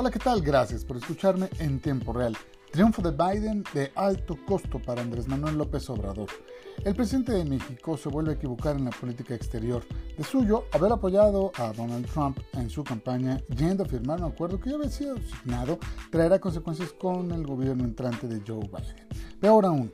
Hola, ¿qué tal? Gracias por escucharme en tiempo real. Triunfo de Biden de alto costo para Andrés Manuel López Obrador. El presidente de México se vuelve a equivocar en la política exterior. De suyo, haber apoyado a Donald Trump en su campaña yendo a firmar un acuerdo que ya había sido asignado traerá consecuencias con el gobierno entrante de Joe Biden. Peor aún,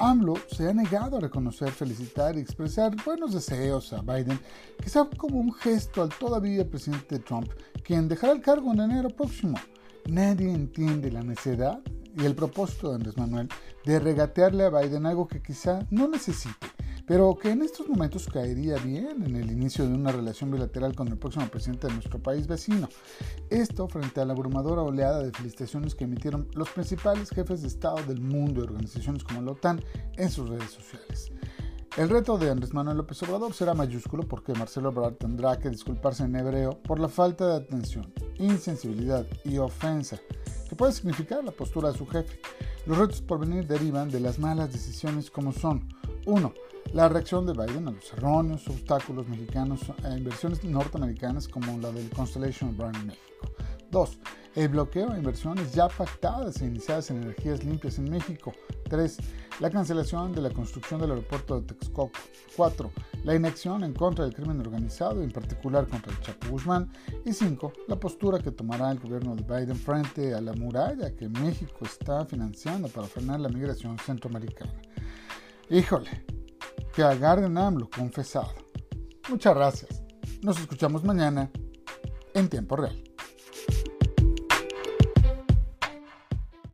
AMLO se ha negado a reconocer, felicitar y expresar buenos deseos a Biden, quizá como un gesto al todavía presidente Trump, quien dejará el cargo en enero próximo. Nadie entiende la necedad y el propósito de Andrés Manuel de regatearle a Biden algo que quizá no necesite pero que en estos momentos caería bien en el inicio de una relación bilateral con el próximo presidente de nuestro país vecino. Esto frente a la abrumadora oleada de felicitaciones que emitieron los principales jefes de Estado del mundo y organizaciones como la OTAN en sus redes sociales. El reto de Andrés Manuel López Obrador será mayúsculo porque Marcelo Obrador tendrá que disculparse en hebreo por la falta de atención, insensibilidad y ofensa que puede significar la postura de su jefe. Los retos por venir derivan de las malas decisiones como son 1. La reacción de Biden a los erróneos obstáculos mexicanos a inversiones norteamericanas como la del Constellation Brand en México. 2. El bloqueo a inversiones ya pactadas e iniciadas en energías limpias en México. 3. La cancelación de la construcción del aeropuerto de Texcoco. 4. La inacción en contra del crimen organizado, en particular contra el Chapo Guzmán. Y 5. La postura que tomará el gobierno de Biden frente a la muralla que México está financiando para frenar la migración centroamericana. Híjole, que agarren AMLO confesado. Muchas gracias. Nos escuchamos mañana en tiempo real.